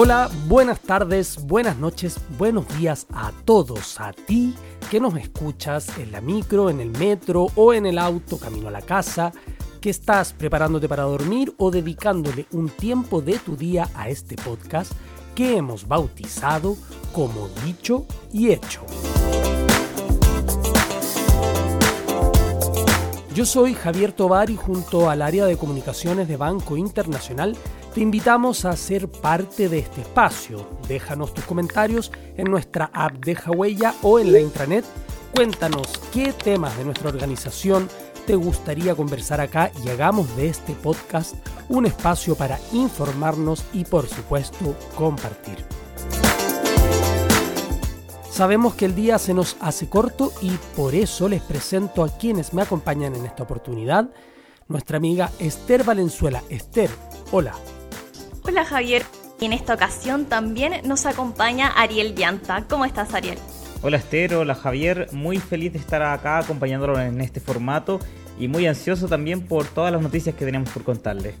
Hola, buenas tardes, buenas noches, buenos días a todos, a ti que nos escuchas en la micro, en el metro o en el auto camino a la casa, que estás preparándote para dormir o dedicándole un tiempo de tu día a este podcast que hemos bautizado como dicho y hecho. Yo soy Javier Tobar y junto al área de comunicaciones de Banco Internacional te invitamos a ser parte de este espacio. Déjanos tus comentarios en nuestra app de Huella o en la intranet. Cuéntanos qué temas de nuestra organización te gustaría conversar acá y hagamos de este podcast un espacio para informarnos y por supuesto compartir. Sabemos que el día se nos hace corto y por eso les presento a quienes me acompañan en esta oportunidad. Nuestra amiga Esther Valenzuela. Esther, hola. Hola Javier. Y en esta ocasión también nos acompaña Ariel Llanta. ¿Cómo estás Ariel? Hola Esther, hola Javier. Muy feliz de estar acá acompañándolo en este formato y muy ansioso también por todas las noticias que tenemos por contarles.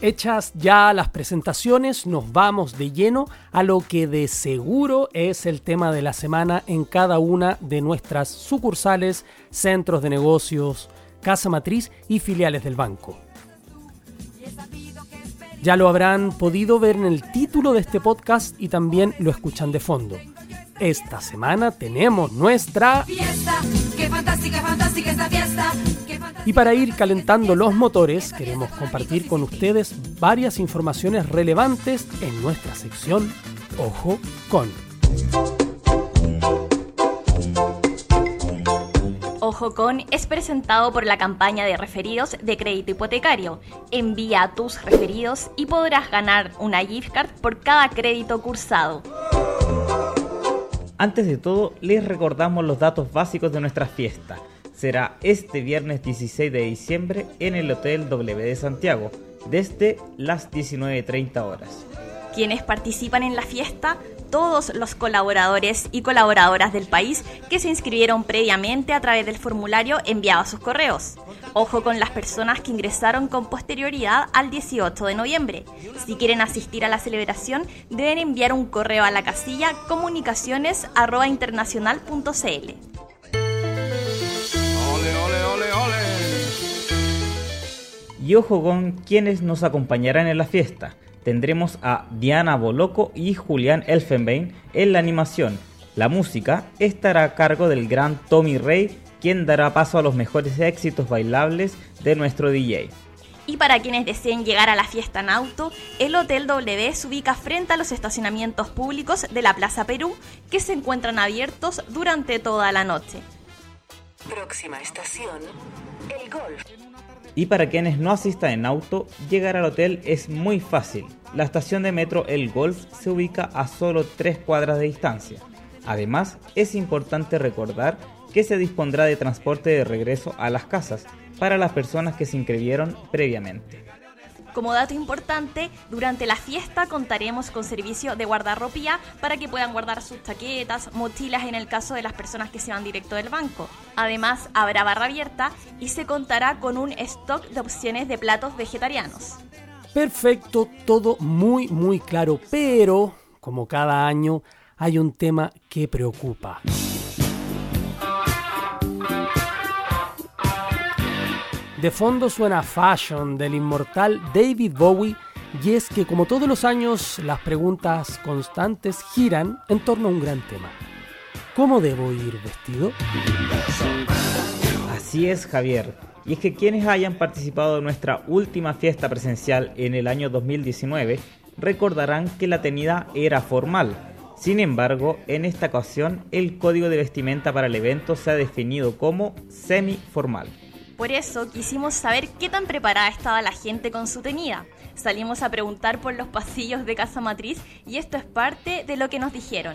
Hechas ya las presentaciones, nos vamos de lleno a lo que de seguro es el tema de la semana en cada una de nuestras sucursales, centros de negocios, casa matriz y filiales del banco. Ya lo habrán podido ver en el título de este podcast y también lo escuchan de fondo. Esta semana tenemos nuestra fiesta. ¡Qué fantástica, fantástica esta fiesta! Y para ir calentando los motores, queremos compartir con ustedes varias informaciones relevantes en nuestra sección Ojo con. Ojo con es presentado por la campaña de referidos de crédito hipotecario. Envía a tus referidos y podrás ganar una gift card por cada crédito cursado. Antes de todo, les recordamos los datos básicos de nuestra fiesta. Será este viernes 16 de diciembre en el Hotel W de Santiago, desde las 19.30 horas. Quienes participan en la fiesta todos los colaboradores y colaboradoras del país que se inscribieron previamente a través del formulario enviado a sus correos. Ojo con las personas que ingresaron con posterioridad al 18 de noviembre. Si quieren asistir a la celebración, deben enviar un correo a la casilla comunicaciones@internacional.cl. Y ojo con quienes nos acompañarán en la fiesta tendremos a Diana Boloco y Julián Elfenbein en la animación. La música estará a cargo del gran Tommy Rey, quien dará paso a los mejores éxitos bailables de nuestro DJ. Y para quienes deseen llegar a la fiesta en auto, el Hotel W se ubica frente a los estacionamientos públicos de la Plaza Perú, que se encuentran abiertos durante toda la noche. Próxima estación, el Golf. Y para quienes no asistan en auto, llegar al hotel es muy fácil. La estación de metro El Golf se ubica a solo 3 cuadras de distancia. Además, es importante recordar que se dispondrá de transporte de regreso a las casas para las personas que se inscribieron previamente. Como dato importante, durante la fiesta contaremos con servicio de guardarropía para que puedan guardar sus chaquetas, mochilas en el caso de las personas que se van directo del banco. Además, habrá barra abierta y se contará con un stock de opciones de platos vegetarianos. Perfecto, todo muy muy claro, pero como cada año hay un tema que preocupa. De fondo suena Fashion del inmortal David Bowie y es que como todos los años las preguntas constantes giran en torno a un gran tema. ¿Cómo debo ir vestido? Así es Javier. Y es que quienes hayan participado en nuestra última fiesta presencial en el año 2019 recordarán que la tenida era formal. Sin embargo, en esta ocasión el código de vestimenta para el evento se ha definido como semi-formal. Por eso quisimos saber qué tan preparada estaba la gente con su tenida. Salimos a preguntar por los pasillos de Casa Matriz y esto es parte de lo que nos dijeron.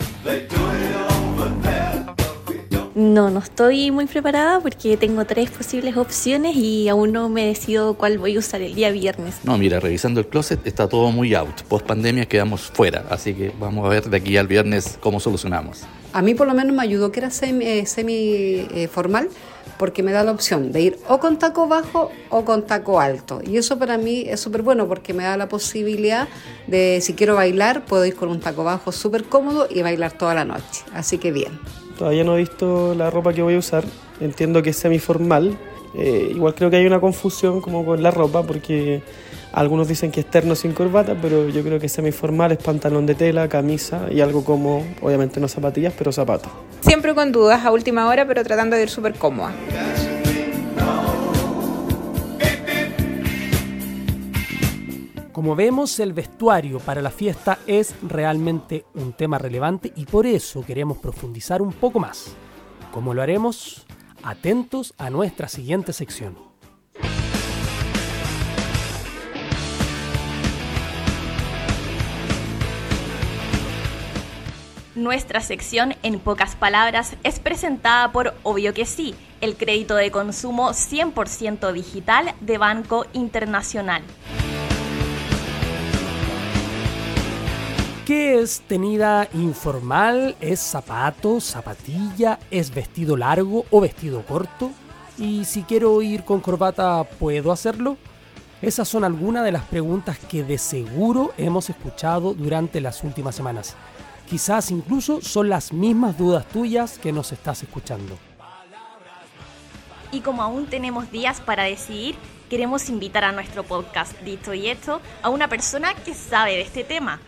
No, no estoy muy preparada porque tengo tres posibles opciones y aún no me decido cuál voy a usar el día viernes. No, mira, revisando el closet está todo muy out. Post pandemia quedamos fuera, así que vamos a ver de aquí al viernes cómo solucionamos. A mí por lo menos me ayudó que era semi, eh, semi eh, formal porque me da la opción de ir o con taco bajo o con taco alto. Y eso para mí es súper bueno porque me da la posibilidad de, si quiero bailar, puedo ir con un taco bajo súper cómodo y bailar toda la noche. Así que bien. Todavía no he visto la ropa que voy a usar. Entiendo que es semiformal. Eh, igual creo que hay una confusión como con la ropa porque algunos dicen que es terno sin corbata, pero yo creo que semiformal es pantalón de tela, camisa y algo como, obviamente no zapatillas, pero zapatos. Siempre con dudas a última hora, pero tratando de ir súper cómoda. Como vemos, el vestuario para la fiesta es realmente un tema relevante y por eso queremos profundizar un poco más. ¿Cómo lo haremos? Atentos a nuestra siguiente sección. Nuestra sección, en pocas palabras, es presentada por Obvio que sí, el crédito de consumo 100% digital de Banco Internacional. ¿Qué es tenida informal? ¿Es zapato, zapatilla? ¿Es vestido largo o vestido corto? Y si quiero ir con corbata, ¿puedo hacerlo? Esas son algunas de las preguntas que de seguro hemos escuchado durante las últimas semanas. Quizás incluso son las mismas dudas tuyas que nos estás escuchando. Y como aún tenemos días para decidir, queremos invitar a nuestro podcast Dicho y Esto a una persona que sabe de este tema.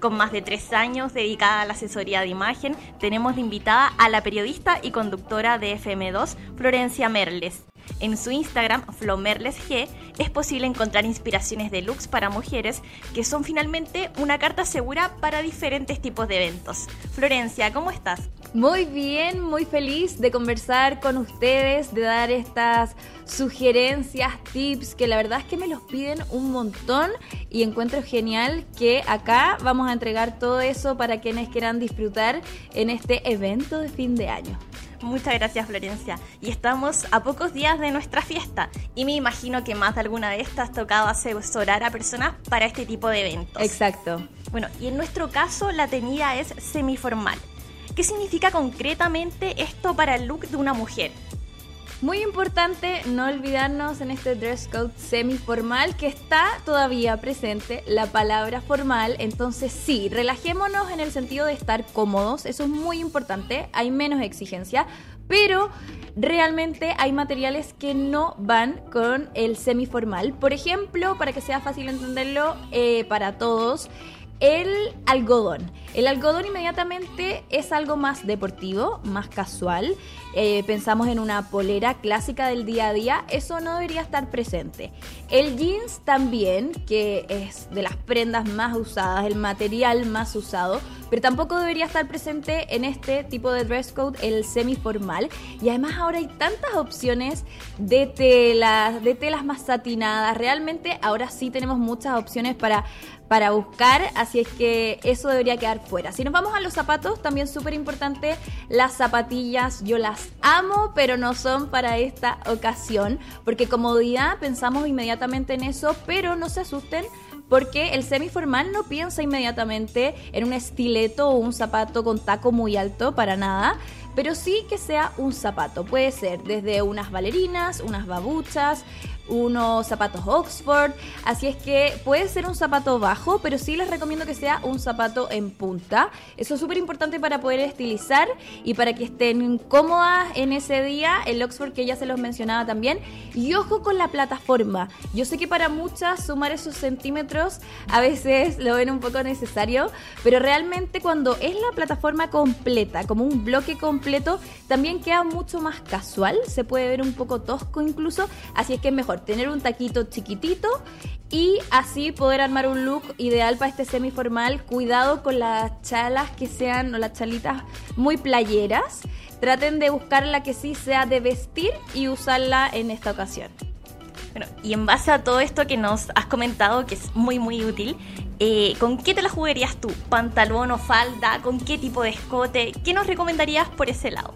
Con más de tres años dedicada a la asesoría de imagen, tenemos de invitada a la periodista y conductora de FM2, Florencia Merles. En su Instagram, FloMerlesG, es posible encontrar inspiraciones de looks para mujeres que son finalmente una carta segura para diferentes tipos de eventos. Florencia, ¿cómo estás? Muy bien, muy feliz de conversar con ustedes, de dar estas sugerencias, tips, que la verdad es que me los piden un montón y encuentro genial que acá vamos a entregar todo eso para quienes quieran disfrutar en este evento de fin de año. Muchas gracias Florencia. Y estamos a pocos días de nuestra fiesta y me imagino que más de alguna de estas tocado asesorar a personas para este tipo de eventos. Exacto. Bueno, y en nuestro caso la tenida es semiformal. ¿Qué significa concretamente esto para el look de una mujer? Muy importante no olvidarnos en este dress code semi-formal que está todavía presente la palabra formal. Entonces sí, relajémonos en el sentido de estar cómodos. Eso es muy importante. Hay menos exigencia. Pero realmente hay materiales que no van con el semi-formal. Por ejemplo, para que sea fácil entenderlo eh, para todos, el algodón. El algodón inmediatamente es algo más deportivo, más casual. Eh, pensamos en una polera clásica del día a día, eso no debería estar presente. El jeans también, que es de las prendas más usadas, el material más usado, pero tampoco debería estar presente en este tipo de dress code, el semiformal. Y además ahora hay tantas opciones de telas, de telas más satinadas. Realmente ahora sí tenemos muchas opciones para para buscar, así es que eso debería quedar fuera. Si nos vamos a los zapatos, también súper importante, las zapatillas, yo las amo, pero no son para esta ocasión, porque comodidad pensamos inmediatamente en eso, pero no se asusten porque el semiformal no piensa inmediatamente en un estileto o un zapato con taco muy alto, para nada, pero sí que sea un zapato. Puede ser desde unas balerinas, unas babuchas, unos zapatos Oxford. Así es que puede ser un zapato bajo, pero sí les recomiendo que sea un zapato en punta. Eso es súper importante para poder estilizar y para que estén cómodas en ese día. El Oxford que ya se los mencionaba también. Y ojo con la plataforma. Yo sé que para muchas sumar esos centímetros a veces lo ven un poco necesario, pero realmente cuando es la plataforma completa, como un bloque completo, también queda mucho más casual. Se puede ver un poco tosco incluso. Así es que es mejor tener un taquito chiquitito y así poder armar un look ideal para este semiformal. Cuidado con las chalas que sean o las chalitas muy playeras. Traten de buscar la que sí sea de vestir y usarla en esta ocasión. Bueno, y en base a todo esto que nos has comentado, que es muy muy útil, Eh, ¿Con qué te la jugarías tú? ¿Pantalón o falda? ¿Con qué tipo de escote? ¿Qué nos recomendarías por ese lado?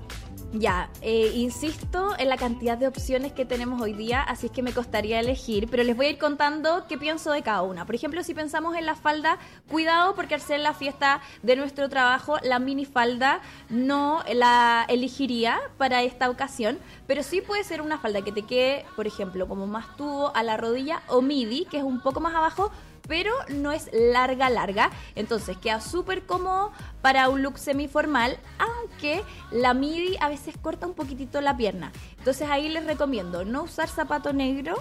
Ya, eh, insisto en la cantidad de opciones que tenemos hoy día, así es que me costaría elegir, pero les voy a ir contando qué pienso de cada una. Por ejemplo, si pensamos en la falda, cuidado porque al ser la fiesta de nuestro trabajo, la minifalda no la elegiría para esta ocasión, pero sí puede ser una falda que te quede, por ejemplo, como más tubo a la rodilla o midi, que es un poco más abajo, pero no es larga, larga. Entonces queda súper cómodo para un look semiformal, aunque la midi a veces corta un poquitito la pierna. Entonces ahí les recomiendo no usar zapato negro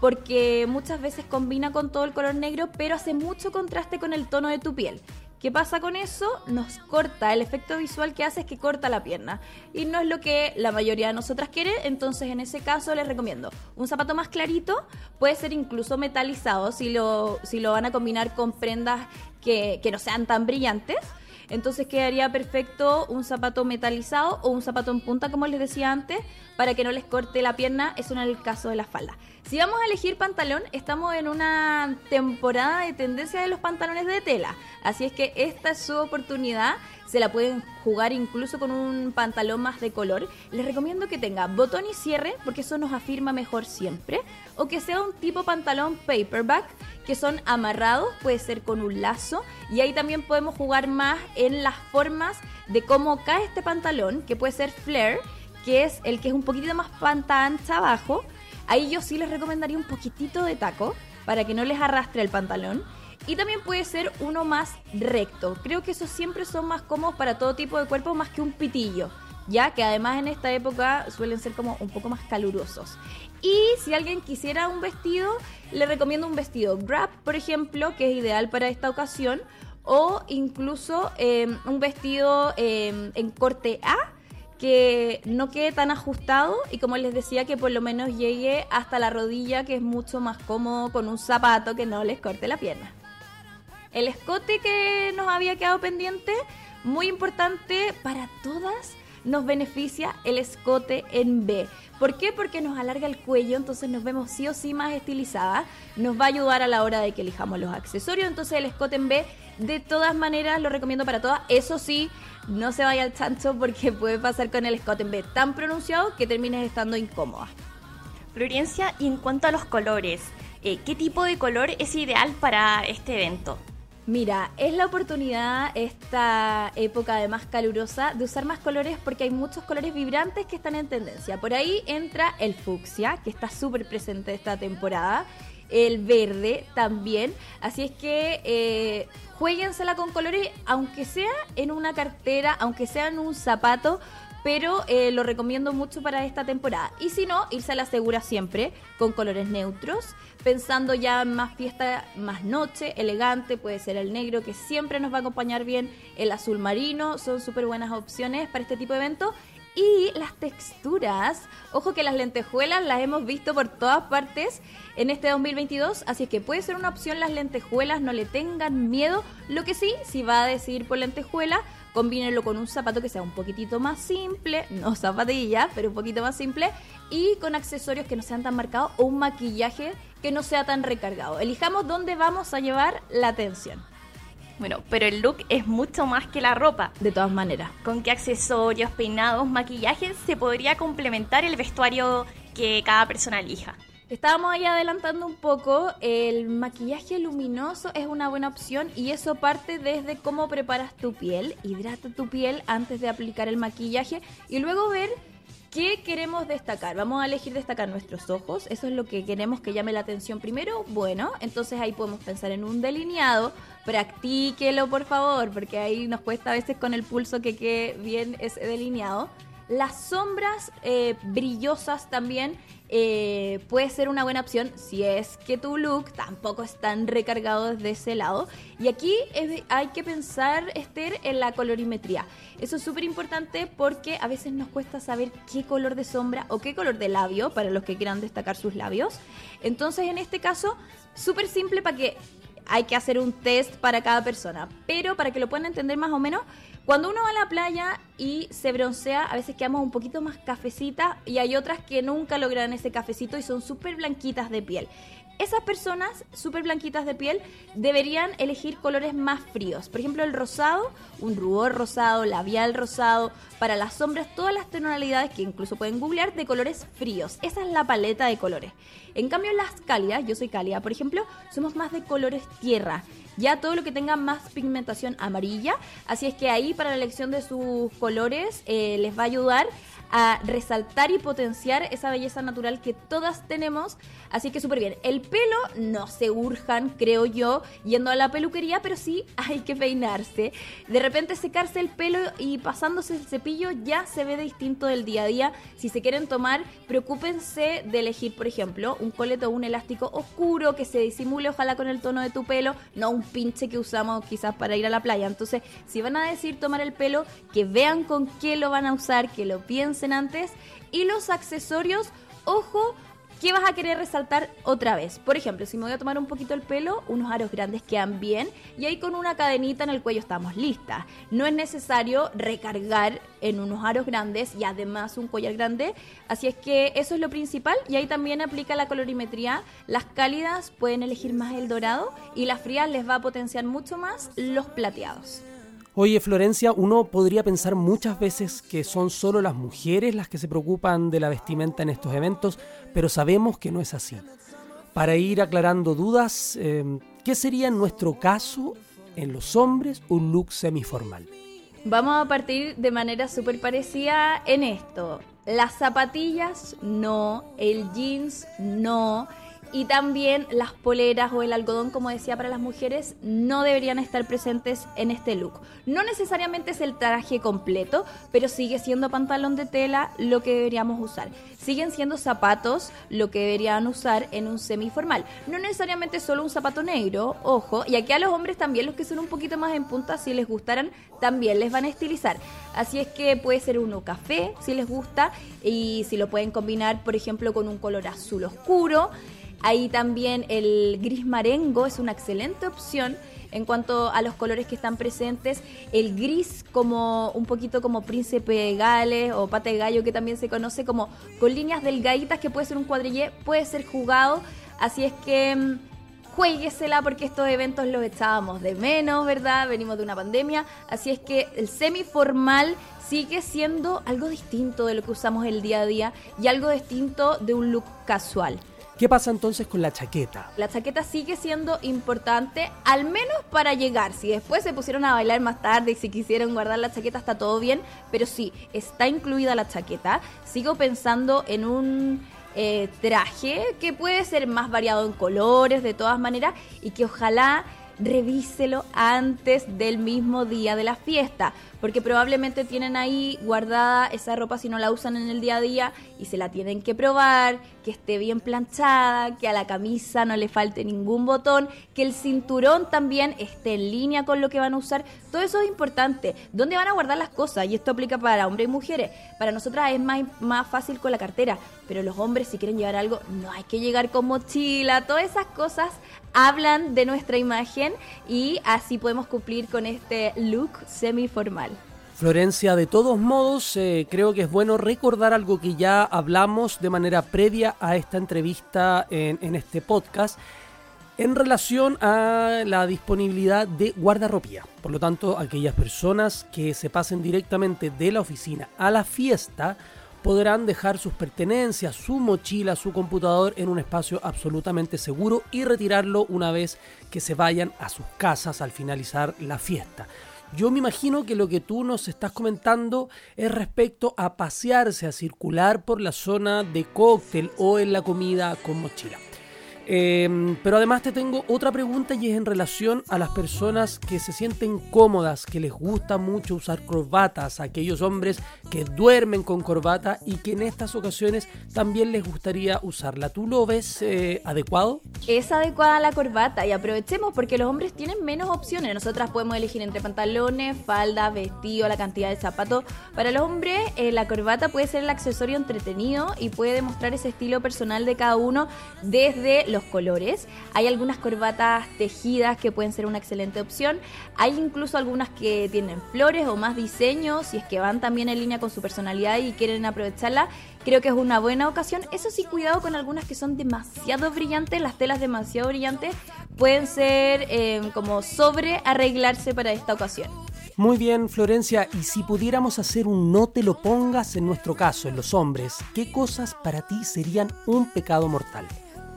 porque muchas veces combina con todo el color negro, pero hace mucho contraste con el tono de tu piel. ¿Qué pasa con eso? Nos corta, el efecto visual que hace es que corta la pierna. Y no es lo que la mayoría de nosotras quiere, entonces en ese caso les recomiendo un zapato más clarito, puede ser incluso metalizado si lo, si lo van a combinar con prendas que, que no sean tan brillantes. Entonces quedaría perfecto un zapato metalizado o un zapato en punta, como les decía antes, para que no les corte la pierna. Eso no es el caso de la falda. Si vamos a elegir pantalón, estamos en una temporada de tendencia de los pantalones de tela. Así es que esta es su oportunidad. Se la pueden jugar incluso con un pantalón más de color. Les recomiendo que tenga botón y cierre, porque eso nos afirma mejor siempre. O que sea un tipo pantalón paperback, que son amarrados, puede ser con un lazo. Y ahí también podemos jugar más en las formas de cómo cae este pantalón, que puede ser flare, que es el que es un poquito más panta ancha abajo Ahí yo sí les recomendaría un poquitito de taco para que no les arrastre el pantalón. Y también puede ser uno más recto. Creo que esos siempre son más cómodos para todo tipo de cuerpo más que un pitillo. Ya que además en esta época suelen ser como un poco más calurosos. Y si alguien quisiera un vestido, le recomiendo un vestido grab, por ejemplo, que es ideal para esta ocasión. O incluso eh, un vestido eh, en corte A que no quede tan ajustado y como les decía que por lo menos llegue hasta la rodilla que es mucho más cómodo con un zapato que no les corte la pierna. El escote que nos había quedado pendiente, muy importante para todas, nos beneficia el escote en B. ¿Por qué? Porque nos alarga el cuello, entonces nos vemos sí o sí más estilizadas. Nos va a ayudar a la hora de que elijamos los accesorios, entonces el escote en B de todas maneras lo recomiendo para todas. Eso sí, no se vaya al chancho porque puede pasar con el escote en B tan pronunciado que termines estando incómoda. Florencia, y en cuanto a los colores, eh, ¿qué tipo de color es ideal para este evento? Mira, es la oportunidad, esta época de más calurosa, de usar más colores porque hay muchos colores vibrantes que están en tendencia. Por ahí entra el fucsia, que está súper presente esta temporada, el verde también. Así es que eh, jueguensela con colores, aunque sea en una cartera, aunque sea en un zapato, pero eh, lo recomiendo mucho para esta temporada. Y si no, irse a la segura siempre con colores neutros, pensando ya en más fiesta, más noche, elegante, puede ser el negro que siempre nos va a acompañar bien, el azul marino, son súper buenas opciones para este tipo de evento. Y las texturas, ojo que las lentejuelas las hemos visto por todas partes en este 2022, así que puede ser una opción las lentejuelas, no le tengan miedo. Lo que sí, si va a decidir por lentejuela, combínenlo con un zapato que sea un poquitito más simple, no zapatilla, pero un poquito más simple, y con accesorios que no sean tan marcados o un maquillaje que no sea tan recargado. Elijamos dónde vamos a llevar la atención. Bueno, pero el look es mucho más que la ropa. De todas maneras. ¿Con qué accesorios, peinados, maquillajes se podría complementar el vestuario que cada persona elija? Estábamos ahí adelantando un poco, el maquillaje luminoso es una buena opción y eso parte desde cómo preparas tu piel, hidrata tu piel antes de aplicar el maquillaje y luego ver ¿Qué queremos destacar? Vamos a elegir destacar nuestros ojos, eso es lo que queremos que llame la atención primero. Bueno, entonces ahí podemos pensar en un delineado, practíquelo por favor, porque ahí nos cuesta a veces con el pulso que quede bien ese delineado. Las sombras eh, brillosas también eh, puede ser una buena opción si es que tu look tampoco es tan recargado desde ese lado. Y aquí hay que pensar, Esther, en la colorimetría. Eso es súper importante porque a veces nos cuesta saber qué color de sombra o qué color de labio para los que quieran destacar sus labios. Entonces, en este caso, súper simple para que hay que hacer un test para cada persona. Pero para que lo puedan entender más o menos, cuando uno va a la playa y se broncea, a veces quedamos un poquito más cafecita y hay otras que nunca logran ese cafecito y son súper blanquitas de piel. esas personas súper blanquitas de piel deberían elegir colores más fríos. Por ejemplo, el rosado, un rubor rosado, labial rosado, para las sombras, todas las tonalidades que incluso pueden googlear de colores fríos. Esa es la paleta de colores. En cambio, las cálidas, yo soy cálida, por ejemplo, somos más de colores tierra ya todo lo que tenga más pigmentación amarilla. Así es que ahí para la elección de sus colores eh, les va a ayudar a resaltar y potenciar esa belleza natural que todas tenemos. Así que súper bien. El pelo no se urjan, creo yo, yendo a la peluquería, pero sí hay que peinarse. De repente secarse el pelo y pasándose el cepillo ya se ve distinto del día a día. Si se quieren tomar, preocúpense de elegir, por ejemplo, un coleto o un elástico oscuro que se disimule ojalá con el tono de tu pelo, no un pinche que usamos quizás para ir a la playa. Entonces, si van a decir tomar el pelo, que vean con qué lo van a usar, que lo piensen antes. Y los accesorios, ojo, ¿Qué vas a querer resaltar otra vez? Por ejemplo, si me voy a tomar un poquito el pelo, unos aros grandes quedan bien y ahí con una cadenita en el cuello estamos listas. No es necesario recargar en unos aros grandes y además un collar grande, así es que eso es lo principal y ahí también aplica la colorimetría. Las cálidas pueden elegir más el dorado y las frías les va a potenciar mucho más los plateados. Oye, Florencia, uno podría pensar muchas veces que son solo las mujeres las que se preocupan de la vestimenta en estos eventos, pero sabemos que no es así. Para ir aclarando dudas, eh, ¿qué sería en nuestro caso, en los hombres, un look semiformal? Vamos a partir de manera súper parecida en esto. Las zapatillas, no. El jeans, no y también las poleras o el algodón, como decía, para las mujeres no deberían estar presentes en este look. No necesariamente es el traje completo, pero sigue siendo pantalón de tela lo que deberíamos usar. Siguen siendo zapatos lo que deberían usar en un semiformal. No necesariamente solo un zapato negro, ojo, y aquí a los hombres también los que son un poquito más en punta, si les gustaran, también les van a estilizar. Así es que puede ser uno café, si les gusta, y si lo pueden combinar, por ejemplo, con un color azul oscuro. Ahí también el gris marengo es una excelente opción en cuanto a los colores que están presentes. El gris como un poquito como príncipe de Gales o pata de gallo que también se conoce como con líneas delgaditas que puede ser un cuadrillé, puede ser jugado. Así es que mm, jueguesela porque estos eventos los echábamos de menos, ¿verdad? Venimos de una pandemia. Así es que el semiformal sigue siendo algo distinto de lo que usamos el día a día y algo distinto de un look casual. ¿Qué pasa entonces con la chaqueta? La chaqueta sigue siendo importante, al menos para llegar. Si después se pusieron a bailar más tarde y si quisieron guardar la chaqueta, está todo bien. Pero sí, está incluida la chaqueta. Sigo pensando en un eh, traje que puede ser más variado en colores, de todas maneras, y que ojalá revíselo antes del mismo día de la fiesta, porque probablemente tienen ahí guardada esa ropa si no la usan en el día a día y se la tienen que probar, que esté bien planchada, que a la camisa no le falte ningún botón, que el cinturón también esté en línea con lo que van a usar. Todo eso es importante. ¿Dónde van a guardar las cosas? Y esto aplica para hombres y mujeres. Para nosotras es más, más fácil con la cartera, pero los hombres si quieren llevar algo, no hay que llegar con mochila, todas esas cosas hablan de nuestra imagen y así podemos cumplir con este look semi-formal. Florencia, de todos modos, eh, creo que es bueno recordar algo que ya hablamos de manera previa a esta entrevista en, en este podcast en relación a la disponibilidad de guardarropía. Por lo tanto, aquellas personas que se pasen directamente de la oficina a la fiesta podrán dejar sus pertenencias, su mochila, su computador en un espacio absolutamente seguro y retirarlo una vez que se vayan a sus casas al finalizar la fiesta. Yo me imagino que lo que tú nos estás comentando es respecto a pasearse, a circular por la zona de cóctel o en la comida con mochila. Em, pero además te tengo otra pregunta y es en relación a las personas que se sienten cómodas, que les gusta mucho usar corbatas, aquellos hombres que duermen con corbata y que en estas ocasiones también les gustaría usarla. ¿Tú lo ves eh, adecuado? Es adecuada la corbata y aprovechemos porque los hombres tienen menos opciones. Nosotras podemos elegir entre pantalones, falda, vestido, la cantidad de zapatos. Para los hombres eh, la corbata puede ser el accesorio entretenido y puede demostrar ese estilo personal de cada uno desde los los colores. Hay algunas corbatas tejidas que pueden ser una excelente opción. Hay incluso algunas que tienen flores o más diseños, si es que van también en línea con su personalidad y quieren aprovecharla. Creo que es una buena ocasión. Eso sí, cuidado con algunas que son demasiado brillantes. Las telas demasiado brillantes pueden ser eh, como sobre arreglarse para esta ocasión. Muy bien, Florencia, y si pudiéramos hacer un no te lo pongas en nuestro caso, en los hombres, ¿qué cosas para ti serían un pecado mortal?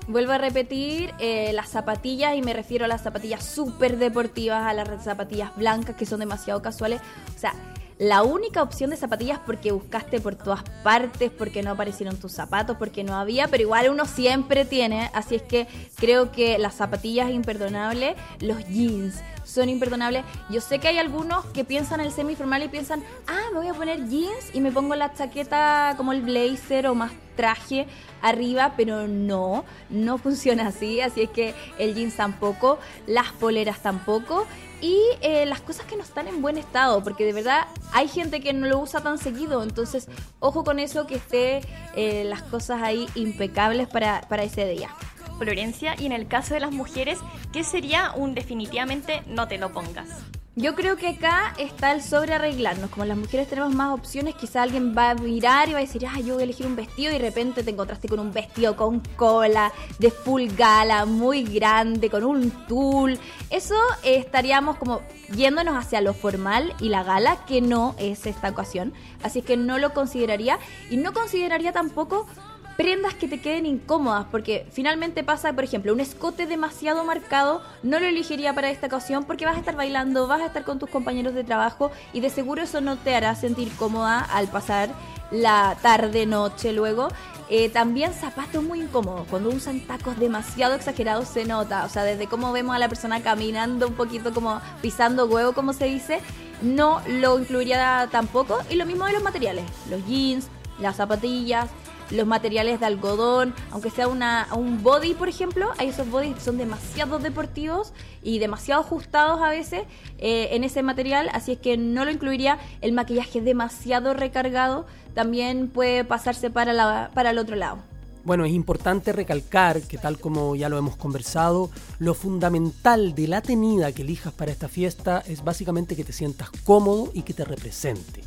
Vuelvo a repetir, eh, las zapatillas, y me refiero a las zapatillas súper deportivas, a las zapatillas blancas que son demasiado casuales. O sea, la única opción de zapatillas porque buscaste por todas partes, porque no aparecieron tus zapatos, porque no había, pero igual uno siempre tiene, así es que creo que las zapatillas imperdonables, los jeans son imperdonables. Yo sé que hay algunos que piensan el semiformal y piensan, ah, me voy a poner jeans y me pongo la chaqueta como el blazer o más traje arriba, pero no, no funciona así, así es que el jeans tampoco, las poleras tampoco y eh, las cosas que no están en buen estado, porque de verdad hay gente que no lo usa tan seguido, entonces ojo con eso que esté eh, las cosas ahí impecables para, para ese día. Florencia, y en el caso de las mujeres, ¿qué sería un definitivamente no te lo pongas? Yo creo que acá está el sobre arreglarnos. Como las mujeres tenemos más opciones, quizá alguien va a mirar y va a decir, ah, yo voy a elegir un vestido y de repente te encontraste con un vestido con cola, de full gala, muy grande, con un tul. Eso eh, estaríamos como yéndonos hacia lo formal y la gala, que no es esta ocasión. Así que no lo consideraría. Y no consideraría tampoco prendas que te queden incómodas, porque finalmente pasa, por ejemplo, un escote demasiado marcado, no lo elegiría para esta ocasión porque vas a estar bailando, vas a estar con tus compañeros de trabajo y de seguro eso no te hará sentir cómoda al pasar la tarde, noche luego. Eh, también zapatos muy incómodos. Cuando usan tacos demasiado exagerados se nota. O sea, desde cómo vemos a la persona caminando un poquito como pisando huevo, como se dice, no lo incluiría tampoco. Y lo mismo de los materiales. Los jeans, las zapatillas, los materiales de algodón, aunque sea un body, por ejemplo, hay esos bodies que son demasiado deportivos y demasiado ajustados a veces eh, en ese material, así es que no lo incluiría. El maquillaje demasiado recargado también puede pasarse para, la, para el otro lado. Bueno, es importante recalcar que tal como ya lo hemos conversado, lo fundamental de la tenida que elijas para esta fiesta es básicamente que te sientas cómodo y que te represente.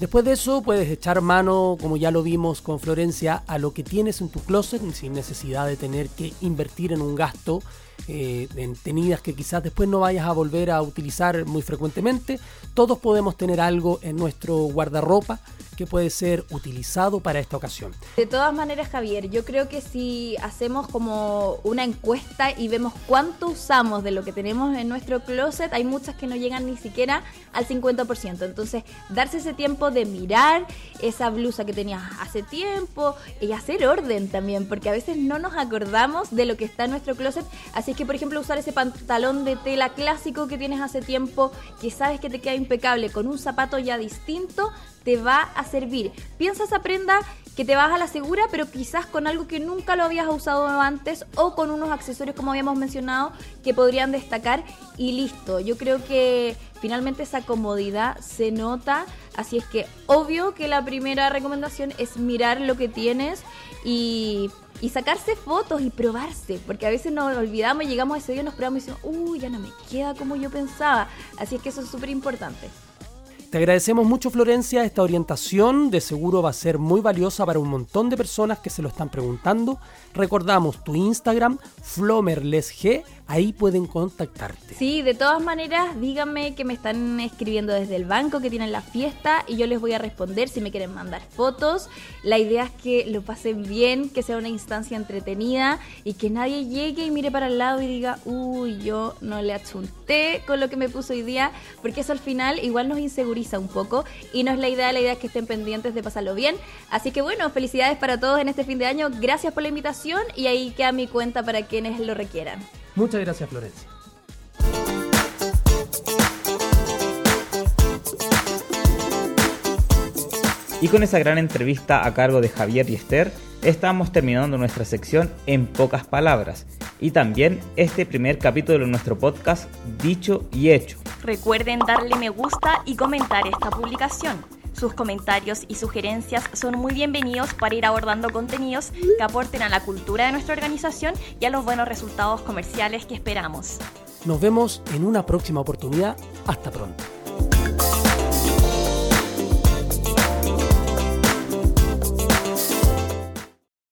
Después de eso puedes echar mano, como ya lo vimos con Florencia, a lo que tienes en tu closet sin necesidad de tener que invertir en un gasto eh, en tenidas que quizás después no vayas a volver a utilizar muy frecuentemente. Todos podemos tener algo en nuestro guardarropa que puede ser utilizado para esta ocasión. De todas maneras, Javier, yo creo que si hacemos como una encuesta y vemos cuánto usamos de lo que tenemos en nuestro closet, hay muchas que no llegan ni siquiera al 50%. Entonces, darse ese tiempo de mirar esa blusa que tenías hace tiempo y hacer orden también, porque a veces no nos acordamos de lo que está en nuestro closet. Que, por ejemplo, usar ese pantalón de tela clásico que tienes hace tiempo, que sabes que te queda impecable, con un zapato ya distinto, te va a servir. Piensa esa prenda que te vas a la segura, pero quizás con algo que nunca lo habías usado antes o con unos accesorios como habíamos mencionado que podrían destacar y listo. Yo creo que finalmente esa comodidad se nota, así es que obvio que la primera recomendación es mirar lo que tienes y sacarse fotos y probarse, porque a veces nos olvidamos llegamos a ese día nos probamos y decimos, uy, ya no me queda como yo pensaba. Así es que eso es súper importante. Te agradecemos mucho Florencia, esta orientación de seguro va a ser muy valiosa para un montón de personas que se lo están preguntando. Recordamos tu Instagram, flomerlesg, ahí pueden contactarte. Sí, de todas maneras, díganme que me están escribiendo desde el banco, que tienen la fiesta y yo les voy a responder si me quieren mandar fotos. La idea es que lo pasen bien, que sea una instancia entretenida y que nadie llegue y mire para el lado y diga, uy, yo no le achunté con lo que me puso hoy día, porque eso al final igual nos inseguriza un poco y no es la idea, la idea es que estén pendientes de pasarlo bien. Así que bueno, felicidades para todos en este fin de año, gracias por la invitación y ahí queda mi cuenta para quienes lo requieran. Muchas gracias, Florencia. Y con esa gran entrevista a cargo de Javier y Esther, estamos terminando nuestra sección en pocas palabras y también este primer capítulo de nuestro podcast Dicho y Hecho. Recuerden darle me gusta y comentar esta publicación. Sus comentarios y sugerencias son muy bienvenidos para ir abordando contenidos que aporten a la cultura de nuestra organización y a los buenos resultados comerciales que esperamos. Nos vemos en una próxima oportunidad. Hasta pronto.